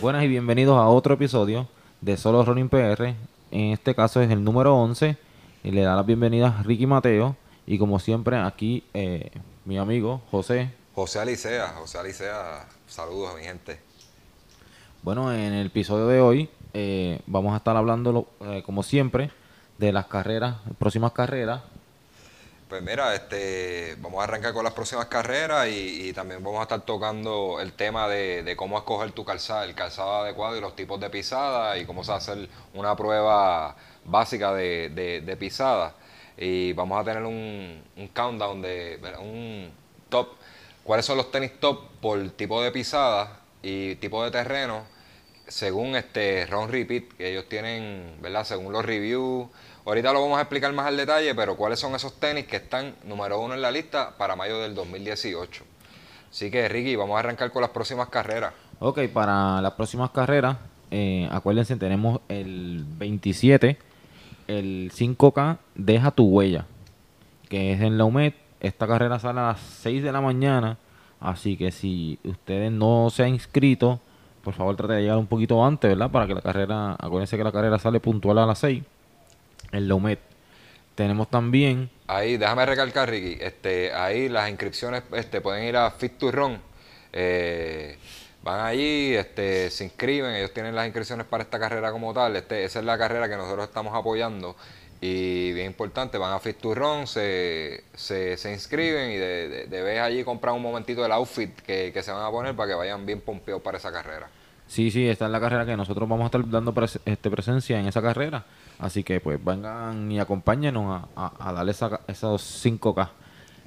Buenas y bienvenidos a otro episodio de Solo Running PR. En este caso es el número 11 y le da la bienvenida a Ricky Mateo y como siempre aquí eh, mi amigo José. José Alicea, José Alicea, saludos a mi gente. Bueno, en el episodio de hoy eh, vamos a estar hablando eh, como siempre de las carreras, próximas carreras. Pues mira, este, vamos a arrancar con las próximas carreras y, también vamos a estar tocando el tema de, cómo escoger tu calzado, el calzado adecuado y los tipos de pisada y cómo se hace hacer una prueba básica de, pisada. Y vamos a tener un, countdown de un top, cuáles son los tenis top por tipo de pisada y tipo de terreno según este Ron Repeat, que ellos tienen, ¿verdad? Según los reviews Ahorita lo vamos a explicar más al detalle, pero cuáles son esos tenis que están número uno en la lista para mayo del 2018. Así que Ricky, vamos a arrancar con las próximas carreras. Ok, para las próximas carreras, eh, acuérdense, tenemos el 27, el 5K, deja tu huella, que es en la UMED. Esta carrera sale a las 6 de la mañana, así que si ustedes no se han inscrito, por favor trate de llegar un poquito antes, ¿verdad? Para que la carrera, acuérdense que la carrera sale puntual a las 6 en la UMED. Tenemos también... Ahí, déjame recalcar, Ricky, este, ahí las inscripciones este, pueden ir a Fit to Run. Eh, van allí, este, se inscriben, ellos tienen las inscripciones para esta carrera como tal. Este, esa es la carrera que nosotros estamos apoyando. Y bien importante, van a Run, se, se, se inscriben y de, de, vez allí comprar un momentito el outfit que, que se van a poner para que vayan bien pompeados para esa carrera. Sí, sí, esta es la carrera que nosotros vamos a estar dando este, presencia en esa carrera. Así que pues vengan y acompáñenos a, darle esos 5K.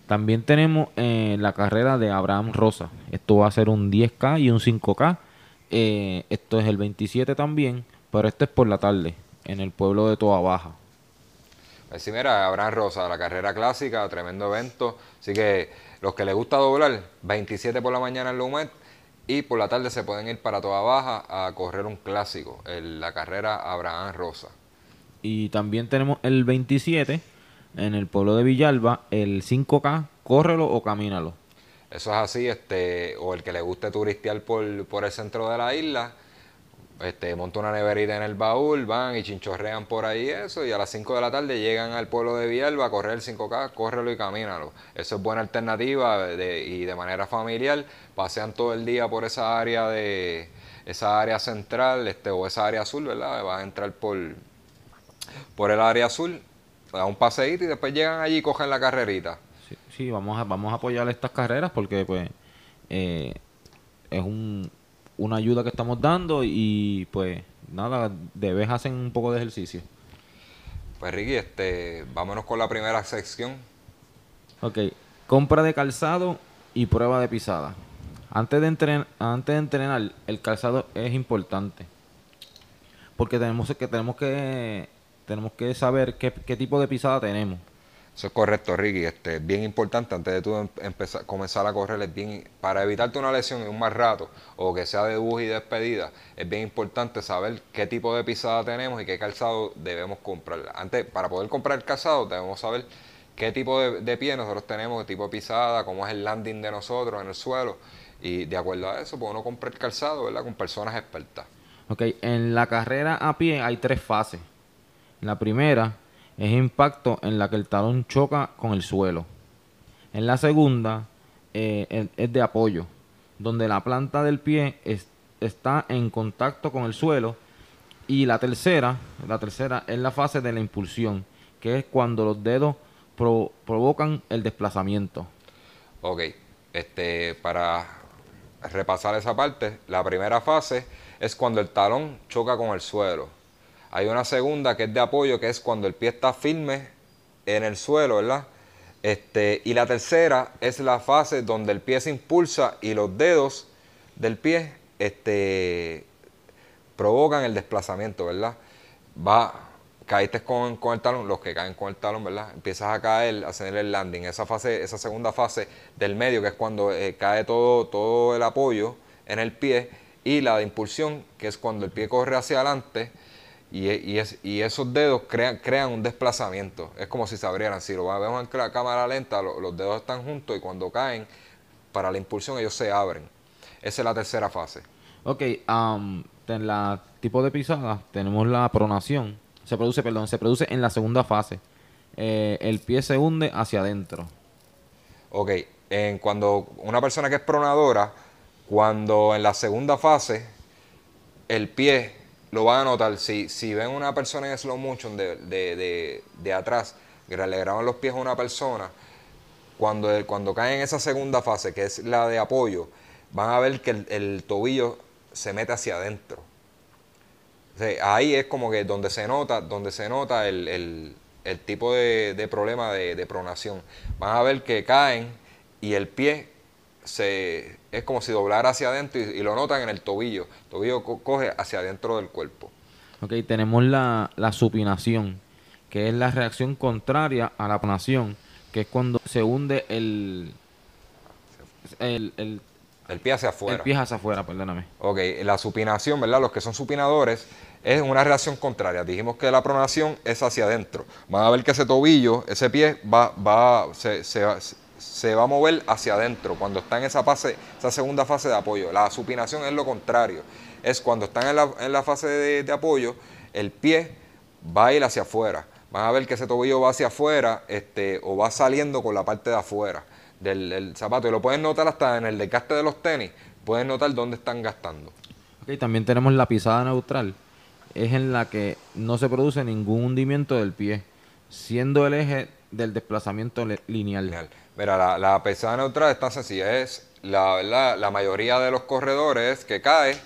También tenemos eh, la carrera de Abraham Rosa. Esto va a ser un 10K y un 5K. Eh, esto es el 27 también, pero este es por la tarde, en el pueblo de Toa Baja. Pues sí, mira, Abraham Rosa, la carrera clásica, tremendo evento. Así que los que les gusta doblar, 27 por la mañana en Lumet, y por la tarde se pueden ir para Toda Baja a correr un clásico, la carrera Abraham Rosa. Y también tenemos el 27 en el pueblo de Villalba, el 5K, córrelo o camínalo. Eso es así, este, o el que le guste turistear por, por el centro de la isla, este, monta una neverita en el baúl, van y chinchorrean por ahí eso, y a las 5 de la tarde llegan al pueblo de Villalba a correr el 5K, córrelo y camínalo. Eso es buena alternativa y de manera familiar, pasean todo el día por esa área de esa área central este, o esa área azul, ¿verdad? Van a entrar por, por el área azul, a un paseíto y después llegan allí y cogen la carrerita. Sí, vamos, a, vamos a apoyar estas carreras porque pues eh, es un una ayuda que estamos dando y pues nada, de vez hacen un poco de ejercicio. Pues Ricky, este, vámonos con la primera sección. Ok, compra de calzado y prueba de pisada. Antes de, entrenar, antes de entrenar, el calzado es importante. Porque tenemos que, tenemos que, tenemos que saber qué, qué tipo de pisada tenemos. Eso es correcto, Ricky. Este, es bien importante antes de tú em, empezar, comenzar a correr, es bien, para evitarte una lesión en un más rato o que sea de bus y despedida, es bien importante saber qué tipo de pisada tenemos y qué calzado debemos comprar. Antes, para poder comprar el calzado, debemos saber qué tipo de, pie nosotros tenemos, qué tipo de pisada, cómo es el landing de nosotros en el suelo. Y de acuerdo a eso, pues uno compra el calzado, ¿verdad? Con personas expertas. Ok, en la carrera a pie hay tres fases. La primera es impacto en la que el talón choca con el suelo. En la segunda eh, es de apoyo, donde la planta del pie está en contacto con el suelo. Y la tercera, la tercera es la fase de la impulsión, que es cuando los dedos provocan el desplazamiento. Ok, este, para repasar esa parte, la primera fase es cuando el talón choca con el suelo. Hay una segunda que es de apoyo, que es cuando el pie está firme en el suelo, ¿verdad? Este, y la tercera es la fase donde el pie se impulsa y los dedos del pie este, provocan el desplazamiento, ¿verdad? Va, caíste con, el talón, los que caen con el talón, ¿verdad? Empiezas a caer, a hacer el landing. Esa fase, esa segunda fase del medio, que es cuando eh, cae todo, todo el apoyo en el pie, y la de impulsión, que es cuando el pie corre hacia adelante y, y, es, y esos dedos crean, crean un desplazamiento. Es como si se abrieran. Si lo vemos en la cámara lenta, los dedos están juntos y cuando caen, para la impulsión ellos se abren. Esa es la tercera fase. Ok, um, en la tipo de pisada tenemos la pronación. Se produce, perdón, se produce en la segunda fase. Eh, el pie se hunde hacia adentro. Ok, en cuando una persona que es pronadora, cuando en la segunda fase el pie lo van a notar. Si, si ven una persona en slow motion de, de, de, atrás, que le graban los pies a una persona, cuando, cuando cae en esa segunda fase, que es la de apoyo, van a ver que el, tobillo se mete hacia adentro. ahí es como que donde se nota, donde se nota el, tipo de, problema de, de, pronación. Van a ver que caen y el pie se, es como si doblara hacia adentro y, lo notan en el tobillo. El tobillo coge hacia adentro del cuerpo. Ok, tenemos la, supinación, que es la reacción contraria a la pronación, que es cuando se hunde el, el, el, pie hacia afuera. El pie hacia afuera, perdóname. Ok, la supinación, ¿verdad? Los que son supinadores es una reacción contraria. Dijimos que la pronación es hacia adentro. Van a ver que ese tobillo, ese pie, va, va, se, se, se va a mover hacia adentro cuando está en esa fase, esa segunda fase de apoyo. La supinación es lo contrario. Es cuando están en la, en la fase de, apoyo, el pie va a ir hacia afuera. Van a ver que ese tobillo va hacia afuera este, o va saliendo con la parte de afuera del, zapato. Y lo pueden notar hasta en el desgaste de los tenis. Pueden notar dónde están gastando. También tenemos la pisada neutral. Es en la que no se produce ningún hundimiento del pie, siendo el eje del desplazamiento lineal. Mira, la, la pesada neutral es tan sencilla. Es la, la mayoría de los corredores que cae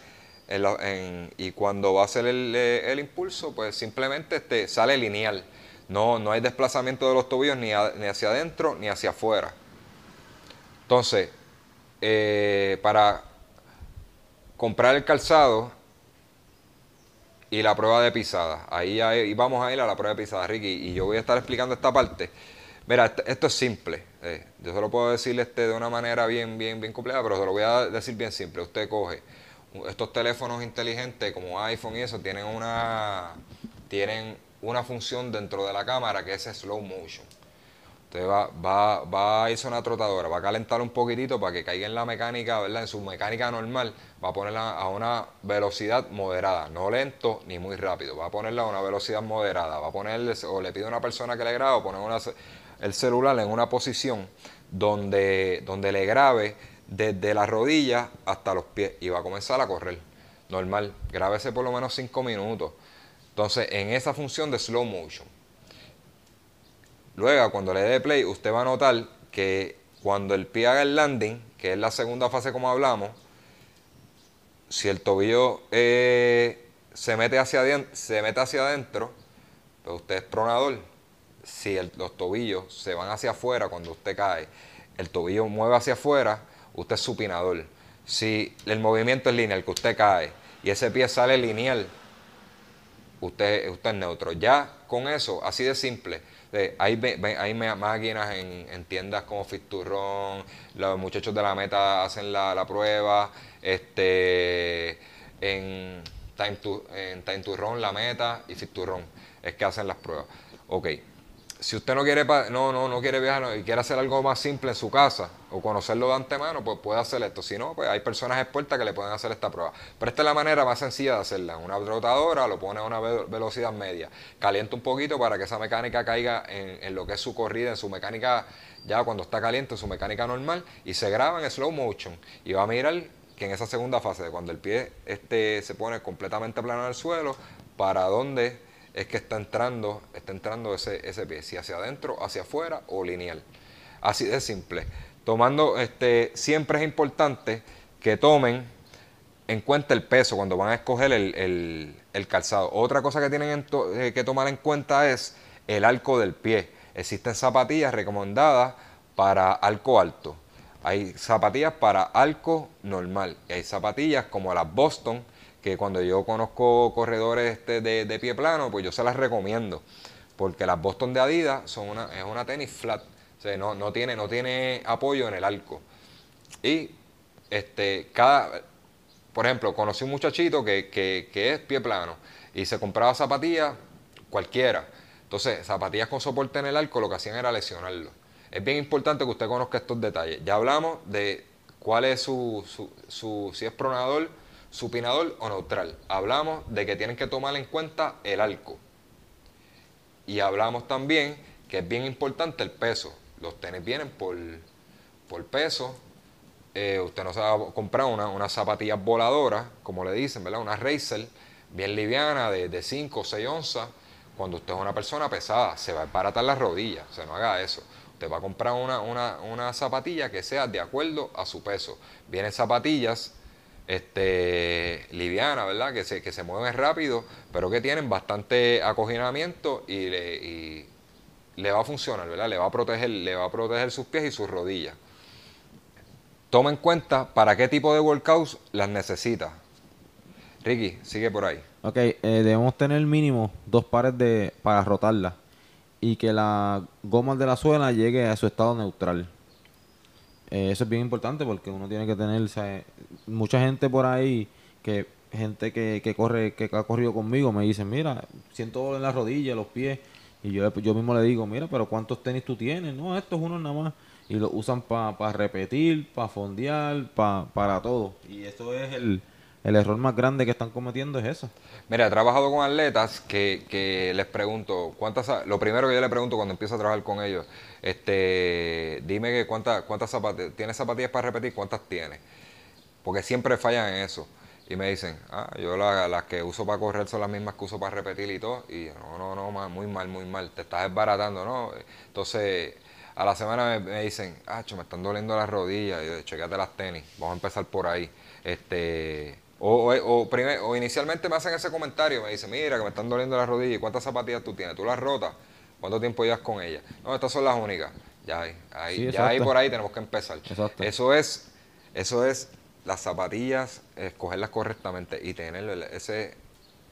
y cuando va a hacer el, el impulso, pues simplemente este, sale lineal. No, no hay desplazamiento de los tobillos ni, ni hacia adentro ni hacia afuera. Entonces, eh, para comprar el calzado y la prueba de pisada, ahí, ahí, vamos a ir a la prueba de pisada, Ricky, y yo voy a estar explicando esta parte. Mira, esto es simple. Eh, yo solo puedo decirle este de una manera bien, bien, bien compleja, pero se lo voy a decir bien simple. Usted coge estos teléfonos inteligentes como iPhone y eso, tienen una, tienen una función dentro de la cámara que es slow motion. Va, va, va a irse a una trotadora, va a calentar un poquitito para que caiga en la mecánica, ¿verdad? En su mecánica normal, va a ponerla a una velocidad moderada, no lento ni muy rápido, va a ponerla a una velocidad moderada, va a ponerle, o le pide a una persona que le grabe, o poner el celular en una posición donde, donde le grabe desde la rodilla hasta los pies y va a comenzar a correr. Normal, grábese por lo menos 5 minutos. Entonces, en esa función de slow motion. Luego, cuando le dé play, usted va a notar que cuando el pie haga el landing, que es la segunda fase como hablamos, si el tobillo eh, se, mete hacia adentro, pues usted es pronador si los tobillos se van hacia afuera cuando usted cae, el tobillo mueve hacia afuera, usted es supinador. Si el movimiento es lineal, que usted cae y ese pie sale lineal, usted, usted es neutro. Ya con eso, así de simple. Hay, hay máquinas en, tiendas como Fiturrón, los muchachos de la meta hacen la, prueba, este, en Time to, en Time to Run, la meta y Fiturrón es que hacen las pruebas. Ok, si usted no quiere no, no, no quiere viajar y quiere hacer algo más simple en su casa o conocerlo de antemano, pues puede hacer esto. Si no, pues hay personas expuestas que le pueden hacer esta prueba. Pero esta es la manera más sencilla de hacerla. Una rotadora lo pone a una velocidad media. Calienta un poquito para que esa mecánica caiga en, lo que es su corrida, en su mecánica ya cuando está caliente, en su mecánica normal, y se graba en slow motion. Y va a mirar que en esa segunda fase, cuando el pie este, se pone completamente plano en el suelo, para dónde es que está entrando, está entrando ese, pie, si hacia adentro, hacia afuera o lineal. Así de simple. Tomando, este, siempre es importante que tomen en cuenta el peso cuando van a escoger el, calzado. Otra cosa que tienen eh, que tomar en cuenta es el arco del pie. Existen zapatillas recomendadas para arco alto. Hay zapatillas para arco normal. Y hay zapatillas como las Boston que cuando yo conozco corredores este de, pie plano, pues yo se las recomiendo. Porque las Boston de Adidas son una, es una tenis flat. O sea, no, no, tiene, no tiene apoyo en el arco. Y este, cada, por ejemplo, conocí un muchachito que, que, que es pie plano y se compraba zapatillas cualquiera. Entonces, zapatillas con soporte en el arco lo que hacían era lesionarlo. Es bien importante que usted conozca estos detalles. Ya hablamos de cuál es su, su, su si es pronador, supinador o neutral. Hablamos de que tienen que tomar en cuenta el arco. Y hablamos también que es bien importante el peso. Los tenis vienen por, por peso. Eh, usted no se va a comprar una, unas zapatillas voladoras, como le dicen, ¿verdad? Una Racer bien liviana de, de 5 o 6 onzas. Cuando usted es una persona pesada, se va a baratar las rodillas. O sea, no haga eso. Usted va a comprar una, una, una zapatilla que sea de acuerdo a su peso. Vienen zapatillas este, liviana, ¿verdad? Que se, que se mueven rápido, pero que tienen bastante acoginamiento y le, y le va a funcionar, ¿verdad? Le va a proteger, le va a proteger sus pies y sus rodillas. Toma en cuenta para qué tipo de workouts las necesita. Ricky, sigue por ahí. Ok, eh, debemos tener mínimo dos pares de para rotarla y que la goma de la suela llegue a su estado neutral. Eh, eso es bien importante porque uno tiene que tener, mucha gente por ahí, que gente que, que corre, que ha corrido conmigo, me dicen, mira, siento dolor en la rodilla, los pies, y yo, yo mismo le digo, mira, pero ¿cuántos tenis tú tienes? No, estos uno nada más. Y lo usan para repetir, para fondear, pa, para todo. Y eso es el, el error más grande que están cometiendo es eso. Mira, he trabajado con atletas que, que les pregunto, ¿cuántas, lo primero que yo le pregunto cuando empiezo a trabajar con ellos, este, dime que cuántas, cuántas zapatillas, ¿tienes zapatillas para repetir? ¿Cuántas tienes? Porque siempre fallan en eso. Y me dicen, ah, yo la- las que uso para correr son las mismas que uso para repetir y todo. Y no, no, no, muy mal, muy mal, te estás desbaratando, ¿no? Entonces, a la semana me, dicen, ah, me están doliendo las rodillas, y yo, las tenis, vamos a empezar por ahí. Este, o, o, o, primer- o inicialmente me hacen ese comentario, me dicen, mira, que me están doliendo las rodillas, ¿y cuántas zapatillas tú tienes? ¿Tú las rotas? ¿Cuánto tiempo llevas con ellas? No, estas son las únicas. Ya ahí, ahí, Sí, ya ahí por ahí tenemos que empezar. Exacto. Eso es, eso es las zapatillas, escogerlas correctamente y tener ese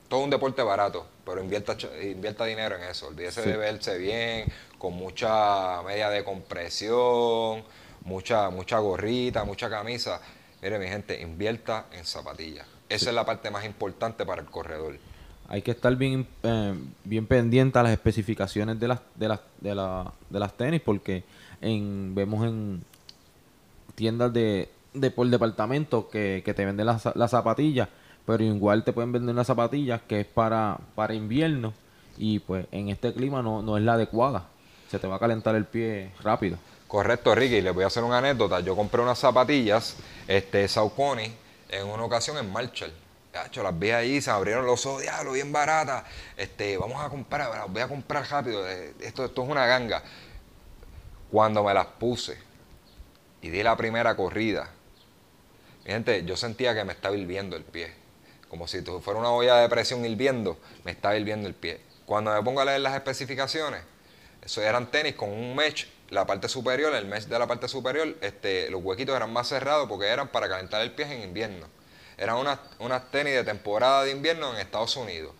todo un deporte barato, pero invierta, invierta dinero en eso. Olvídese Sí. de verse bien, con mucha media de compresión, mucha, mucha gorrita, mucha camisa. Mire, mi gente, invierta en zapatillas. Esa es la parte más importante para el corredor. Hay que estar bien, eh, bien pendiente a las especificaciones de las, de las, de la- de las tenis porque en, vemos en tiendas de, de por departamento que, que te venden las, za- las zapatillas, pero igual te pueden vender unas zapatillas que es para, para invierno y pues en este clima no, no es la adecuada. Se te va a calentar el pie rápido. Correcto, Ricky. Les voy a hacer una anécdota. Yo compré unas zapatillas, este, Saucony, en una ocasión en Marshall. Yacho, las vi ahí, se abrieron los ojos, diablo, bien baratas. Este, vamos a comprar, las voy a comprar rápido. eh, Esto, esto es una ganga. Cuando me las puse y di la primera corrida, gente, yo sentía que me estaba hirviendo el pie. Como si fuera una olla de presión hirviendo, me estaba hirviendo el pie. Cuando me pongo a leer las especificaciones, eso eran tenis con un mesh, la parte superior, el mesh de la parte superior, este, los huequitos eran más cerrados porque eran para calentar el pie en invierno. Eran unas, unas tenis de temporada de invierno en Estados Unidos.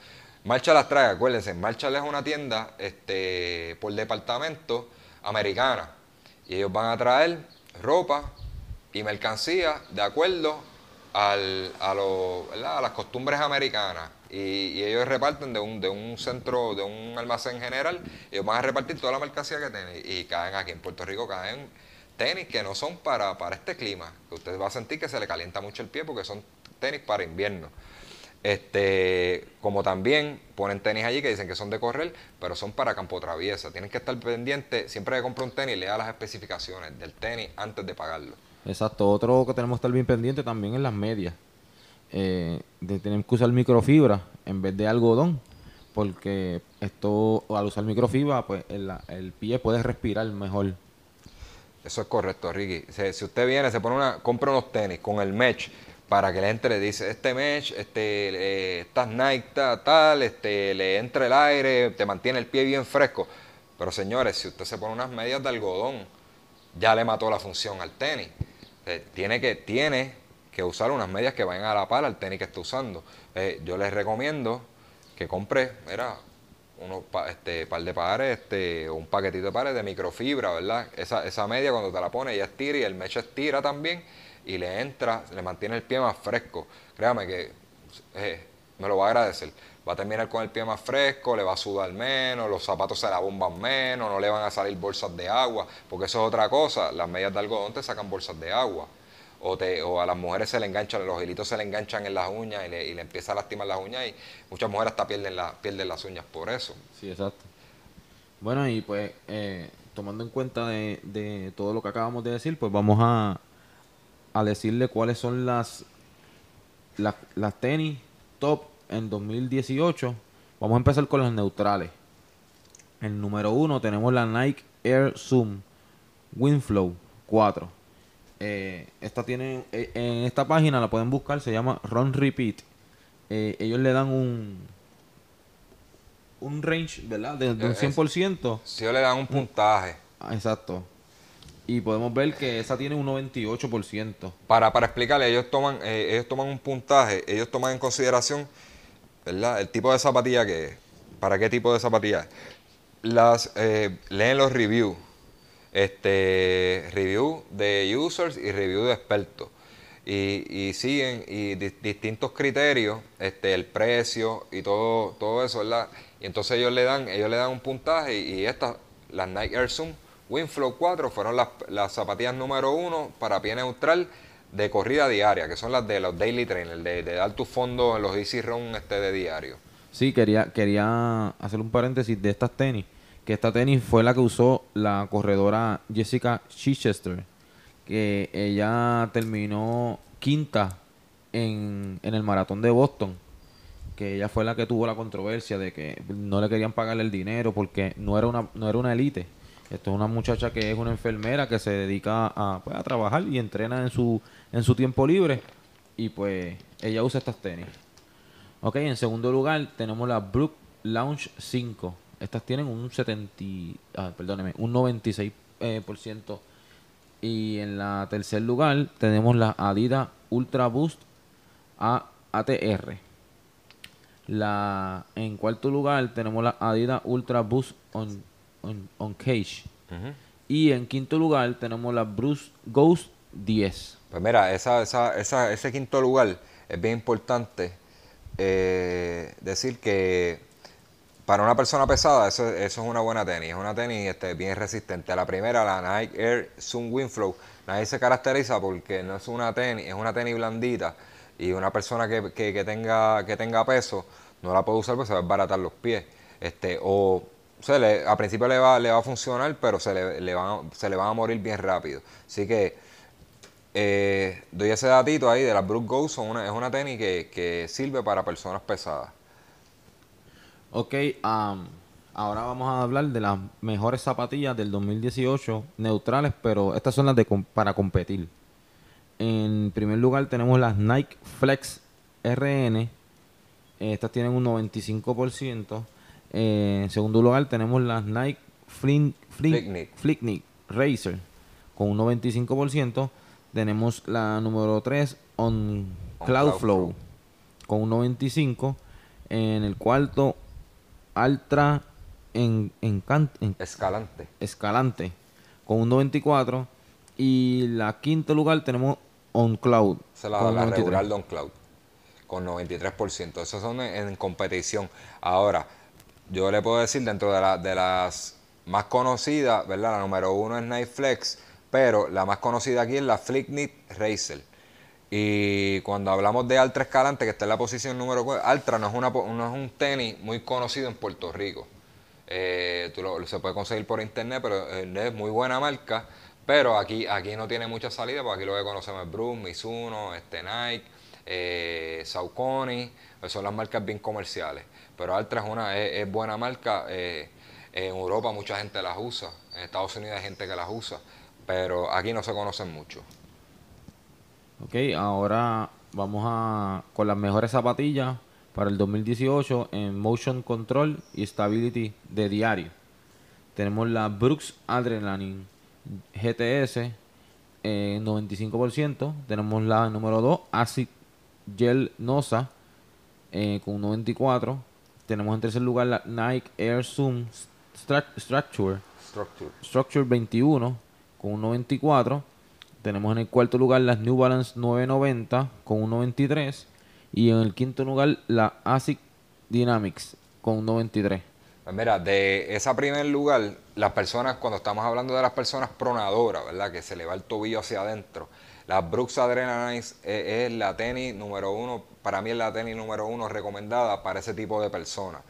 Marshall las trae, acuérdense, Marshall es una tienda este, por departamento americana. Y ellos van a traer ropa y mercancía de acuerdo al- a, lo- a las costumbres americanas. Y, ellos reparten de un, de un centro, de un almacén general, ellos van a repartir toda la mercancía que tienen. Y caen aquí en Puerto Rico, caen tenis que no son para, para este clima. Que usted va a sentir que se le calienta mucho el pie porque son tenis para invierno. Este, como también ponen tenis allí que dicen que son de correr, pero son para campo traviesa. Tienen que estar pendientes, siempre que compre un tenis, lea las especificaciones del tenis antes de pagarlo. Exacto. Otro que tenemos que estar bien pendiente también es las medias. Eh, de tener que usar microfibra en vez de algodón. Porque esto, al usar microfibra, pues el, el pie puede respirar mejor. Eso es correcto, Ricky. Si, usted viene, se pone una, compra unos tenis con el mesh para que le entre, dice, este mesh, este, eh, estas Nike ta- tal, este, le entra el aire, te mantiene el pie bien fresco. Pero señores, si usted se pone unas medias de algodón, ya le mató la función al tenis. Eh, tiene, que, tiene que usar unas medias que vayan a la par al tenis que esté usando. Eh, yo les recomiendo que compre, mira, unos este, par de pares, este, un paquetito de pares de microfibra, ¿verdad? Esa, esa media cuando te la pones ella estira y el mesh estira también y le entra, le mantiene el pie más fresco. Créame que eh, me lo va a agradecer. Va a terminar con el pie más fresco, le va a sudar menos, los zapatos se la bomban menos, no le van a salir bolsas de agua, porque eso es otra cosa. Las medias de algodón te sacan bolsas de agua. O, a las mujeres se le enganchan, los hilitos se le enganchan en las uñas y le, y empieza a lastimar las uñas y muchas mujeres hasta pierden, la, las uñas por eso. Sí, exacto. Bueno, y pues eh, tomando en cuenta de, todo lo que acabamos de decir, pues vamos a, a decirle cuáles son las, las, las tenis top en 2018. Vamos a empezar con las neutrales. El número uno tenemos la Nike Air Zoom Windflow 4. Eh, esta tiene, eh, en esta página la pueden buscar, se llama Run Repeat. Eh, ellos le dan un un range, ¿verdad? De, de un Es- 100%. Si ellos le dan un puntaje, Ah, exacto. Y podemos ver que esa tiene un 98%. para, para explicarle, ellos toman, ellos toman un puntaje, ellos toman en consideración, ¿verdad? El tipo de zapatilla que es, para qué tipo de zapatilla es. Las, leen los reviews, este, review de users y review de expertos. Y, y siguen y di- distintos criterios, este, el precio y todo, todo eso, ¿verdad? Y entonces ellos le dan, ellos le dan un puntaje y, estas, las Nike Air Zoom Winflow 4 fueron las, las zapatillas número uno para pie neutral de corrida diaria, que son las de los daily trainers, de, de dar tu fondo en los easy run este de diario. Sí, quería, quería hacer un paréntesis de estas tenis. Que esta tenis fue la que usó la corredora Jessica Chichester. Que ella terminó quinta en, en el maratón de Boston. Que ella fue la que tuvo la controversia de que no le querían pagarle el dinero porque no era una, no era una élite. Esto es una muchacha que es una enfermera que se dedica a, pues, a trabajar y entrena en su, en su tiempo libre. Y pues ella usa estas tenis. Ok, en segundo lugar tenemos la Brook Lounge 5. Estas tienen un 70, y- ah, perdóneme, un 96%. eh, por ciento. y en la tercer lugar tenemos la Adidas Ultra Boost A- ATR. La, en cuarto lugar tenemos la Adidas Ultra Boost On, on, on Cage. Y en quinto lugar tenemos la Bruce Ghost 10. Pues mira, esa, esa, esa, ese quinto lugar es bien importante eh, decir que para una persona pesada eso, eso es una buena tenis, es una tenis este, bien resistente. La primera, la Nike Air Zoom Windflow, nadie se caracteriza porque no es una tenis, es una tenis blandita y una persona que, que, tenga, que tenga peso no la puede usar porque se va a desbaratar los pies. Este, o o sea, le- a principio le va, le va a funcionar, pero se le, van, se le van a morir bien rápido. Así que eh, doy ese datito ahí de las Brook Go, una, es una tenis que sirve para personas pesadas. Ok, ahora vamos a hablar de las mejores zapatillas del 2018, neutrales, pero estas son las de para competir. En primer lugar tenemos las Nike Flex RN, estas tienen un 95%. Eh, en segundo lugar tenemos las Nike Flin, Flin- Flyknit. Flyknit Racer con un 95%. Tenemos la número 3 On On Cloudflow Cloudflow. con un 95. En el cuarto Ultra en, en- Escalante. Escalante con un 94. Y la quinto lugar tenemos On Cloud. Esa es la, con la 93. regular Don Cloud, con 93%. Esas son en, en competición. Ahora, yo le puedo decir dentro de, la- de las más conocidas, ¿verdad? La número uno es Night Flex, pero la más conocida aquí es la Flyknit Racer. Y cuando hablamos de Altra Escalante, que está en la posición número 4, Altra no es, una, no es un tenis muy conocido en Puerto Rico. Eh, tú lo- se puede conseguir por internet, pero eh, es muy buena marca. Pero aquí, aquí no tiene mucha salida, porque aquí lo que conocemos es Bruce, Mizuno, este Nike, eh, Saucony, pues son las marcas bien comerciales. Pero Altra es una es buena marca. eh, en Europa mucha gente las usa, en Estados Unidos hay gente que las usa, pero aquí no se conocen mucho. Ok, ahora vamos a con las mejores zapatillas para el 2018 en Motion Control y Stability de diario. Tenemos la Brooks Adrenaline GTS en 95%. Tenemos la número 2 Acid Gel Nosa eh, con un 94%. Tenemos en tercer lugar la Nike Air Zoom Stru- Structure Structure. Structure 21 con un 94. Tenemos en el cuarto lugar las New Balance 990 con un 93 y en el quinto lugar la ASIC Dynamics con un 93. Pues mira, de ese primer lugar, las personas, cuando estamos hablando de las personas pronadoras, ¿verdad? Que se le va el tobillo hacia adentro, la Brooks Adrenaline es, es, la tenis número uno, para mí es la tenis número uno recomendada para ese tipo de personas.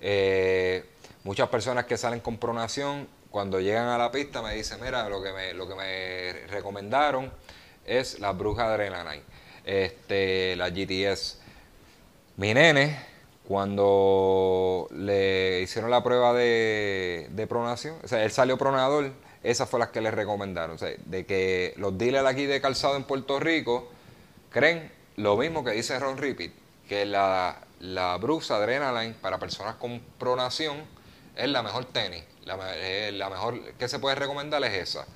Eh, muchas personas que salen con pronación, cuando llegan a la pista me dicen, mira, lo que me, lo que me recomendaron es la Brooks Adrenaline, este, la GTS. Mi nene cuando le hicieron la prueba de, pronación, o sea, él salió pronador, esas fueron las que le recomendaron. O sea, de que los dealers aquí de calzado en Puerto Rico creen lo mismo que dice Ron Repeat, que la, la Brooks Adrenaline para personas con pronación es la mejor tenis. La, eh, la mejor que se puede recomendar es esa.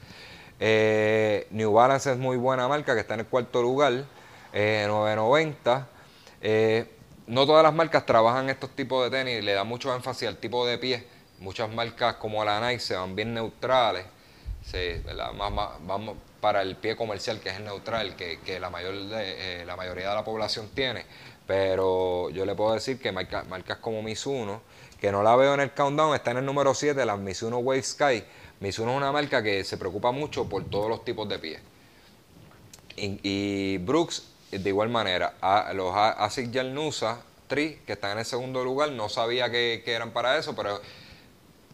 Eh, New Balance es muy buena marca, que está en el cuarto lugar, eh, 990. Eh, no todas las marcas trabajan estos tipos de tenis, le da mucho énfasis al tipo de pie. Muchas marcas como la Nike se van bien neutrales, se, vamos para el pie comercial que es el neutral, que, la, mayor la mayoría de la población tiene. Pero yo le puedo decir que marcas, marcas como Mizuno, que no la veo en el countdown, está en el número 7, la Mizuno Wave Sky. Mizuno es una marca que se preocupa mucho por todos los tipos de pies. Y, y Brooks de igual manera, a, los ASIC Nusa Tri, que están en el segundo lugar, no sabía que, eran para eso, pero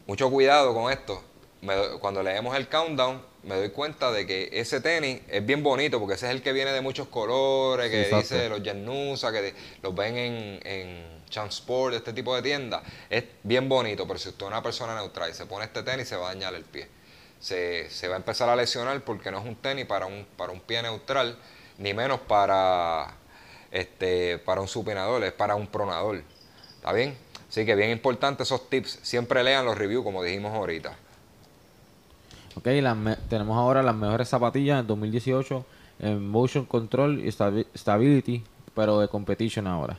mucho cuidado con esto. cuando leemos el countdown, me doy cuenta de que ese tenis es bien bonito, porque ese es el que viene de muchos colores, que dice los Nusa, que los ven en, en Transport, este tipo de tiendas. Es bien bonito, pero si usted es una persona neutral y se pone este tenis, se va a dañar el pie. Se, se va a empezar a lesionar porque no es un tenis para un, para un pie neutral ni menos para, este, para un supinador, es para un pronador. ¿Está bien? Así que bien importante esos tips. Siempre lean los reviews, como dijimos ahorita. Ok, tenemos ahora las mejores zapatillas en 2018 en Motion Control y Stability, pero de Competition ahora.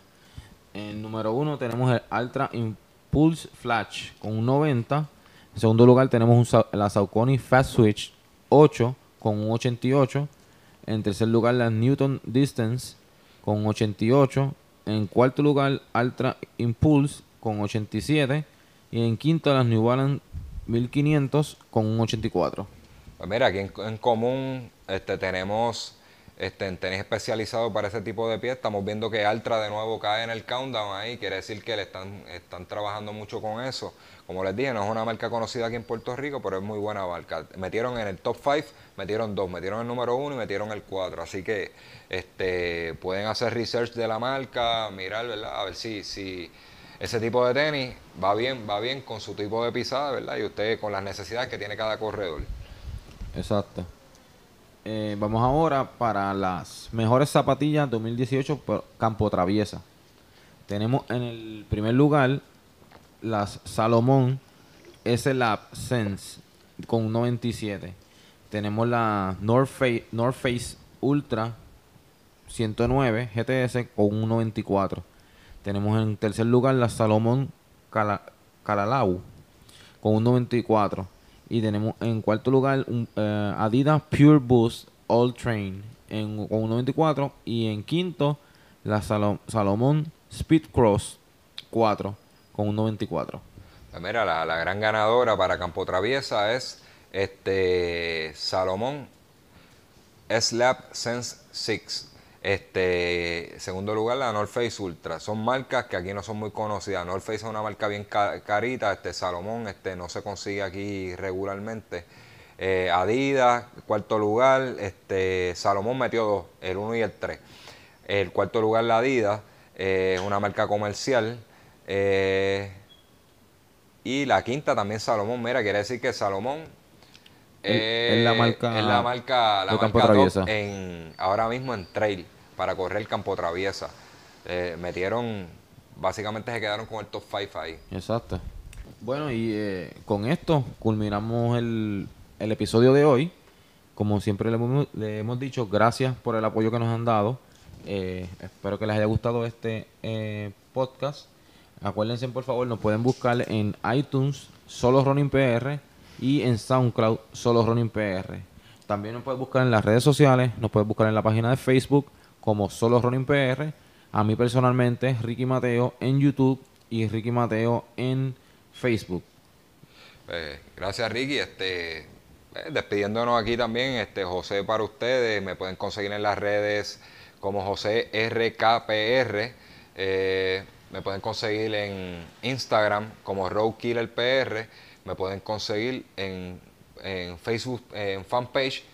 En número uno tenemos el Ultra Impulse Flash con un 90. En segundo lugar tenemos la Saucony Fast Switch 8 con un 88. En tercer lugar, la Newton Distance con 88. En cuarto lugar, Ultra Impulse con 87. Y en quinto, las New Balance 1500 con un 84. Pues mira, aquí en, común este, tenemos este, en tenis especializado para ese tipo de pies. Estamos viendo que Altra de nuevo cae en el countdown ahí. Quiere decir que le están, están trabajando mucho con eso. Como les dije, no es una marca conocida aquí en Puerto Rico, pero es muy buena marca. Metieron en el top 5, metieron dos, metieron el número uno y metieron el 4. Así que este, pueden hacer research de la marca, mirar, ¿verdad? A ver si, si ese tipo de tenis va bien, va bien con su tipo de pisada, ¿verdad? Y usted con las necesidades que tiene cada corredor. Exacto. Eh, vamos ahora para las mejores zapatillas 2018 por Campo Traviesa. Tenemos en el primer lugar las Salomón S-Lab Sense con un 97. Tenemos la North Face, North Face Ultra 109 GTS con un 94. Tenemos en tercer lugar la Salomón Calalau con un 94. Y tenemos en cuarto lugar un, eh, Adidas Pure Boost All Train con un 94. Y en quinto, la Salomón Speed Cross 4 con un 94. Pues mira, la, la, gran ganadora para Campo Traviesa es este Salomón Slap Sense 6. Este, segundo lugar, la North Face Ultra. Son marcas que aquí no son muy conocidas. North Face es una marca bien carita. Este Salomón este, no se consigue aquí regularmente. Eh, Adidas, cuarto lugar. Este, Salomón metió dos, el 1 y el 3. El cuarto lugar, la Adidas, eh, es una marca comercial. Eh, y la quinta también Salomón. Mira, quiere decir que Salomón es la marca, es la marca, la marca en, ahora mismo en trail para correr el campo traviesa. Eh, metieron, básicamente se quedaron con el top 5 ahí. Exacto. Bueno, y eh, con esto culminamos el, el, episodio de hoy. Como siempre le hemos, dicho, gracias por el apoyo que nos han dado. Eh, espero que les haya gustado este podcast. Acuérdense, por favor, nos pueden buscar en iTunes, solo Ronin PR, y en SoundCloud, solo Ronin PR. También nos puedes buscar en las redes sociales, nos puedes buscar en la página de Facebook como Solo Running PR. A mí personalmente, Ricky Mateo en YouTube y Ricky Mateo en Facebook. Eh, gracias Ricky. Este, eh, despidiéndonos aquí también, este José para ustedes, me pueden conseguir en las redes como José RKPR. Eh, me pueden conseguir en Instagram como PR. Me pueden conseguir en, en Facebook, en fanpage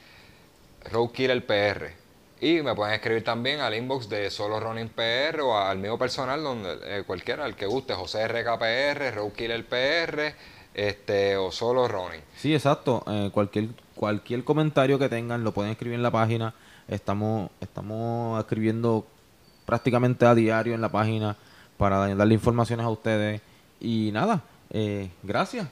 PR. Y me pueden escribir también al inbox de Solo Running PR o al mío personal, donde eh, cualquiera, el que guste, José RKPR, Roadkiller PR, este, o Solo Running. Sí, exacto. Eh, cualquier, cualquier comentario que tengan lo pueden escribir en la página. Estamos, estamos escribiendo prácticamente a diario en la página para darle informaciones a ustedes. Y nada, eh, gracias.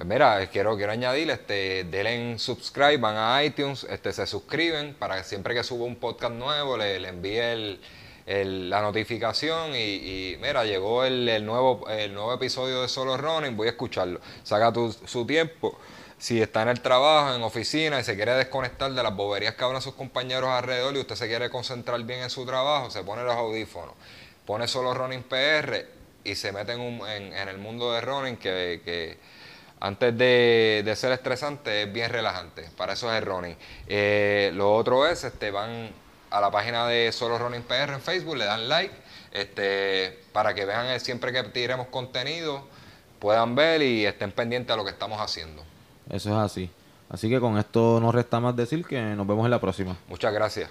Pues mira, quiero, quiero añadir, este, denle en subscribe, van a iTunes, este, se suscriben para que siempre que suba un podcast nuevo le, envíe la notificación y, mira, llegó el, nuevo, el nuevo episodio de Solo Running, voy a escucharlo. Saca tu, su tiempo. Si está en el trabajo, en oficina y se quiere desconectar de las boberías que hablan sus compañeros alrededor y usted se quiere concentrar bien en su trabajo, se pone los audífonos, pone Solo Running PR y se mete en, en, el mundo de running que antes de, ser estresante, es bien relajante. Para eso es el running. Eh, lo otro es, este, van a la página de Solo Running PR en Facebook, le dan like, este, para que vean siempre que tiremos contenido, puedan ver y estén pendientes a lo que estamos haciendo. Eso es así. Así que con esto nos resta más decir que nos vemos en la próxima. Muchas gracias.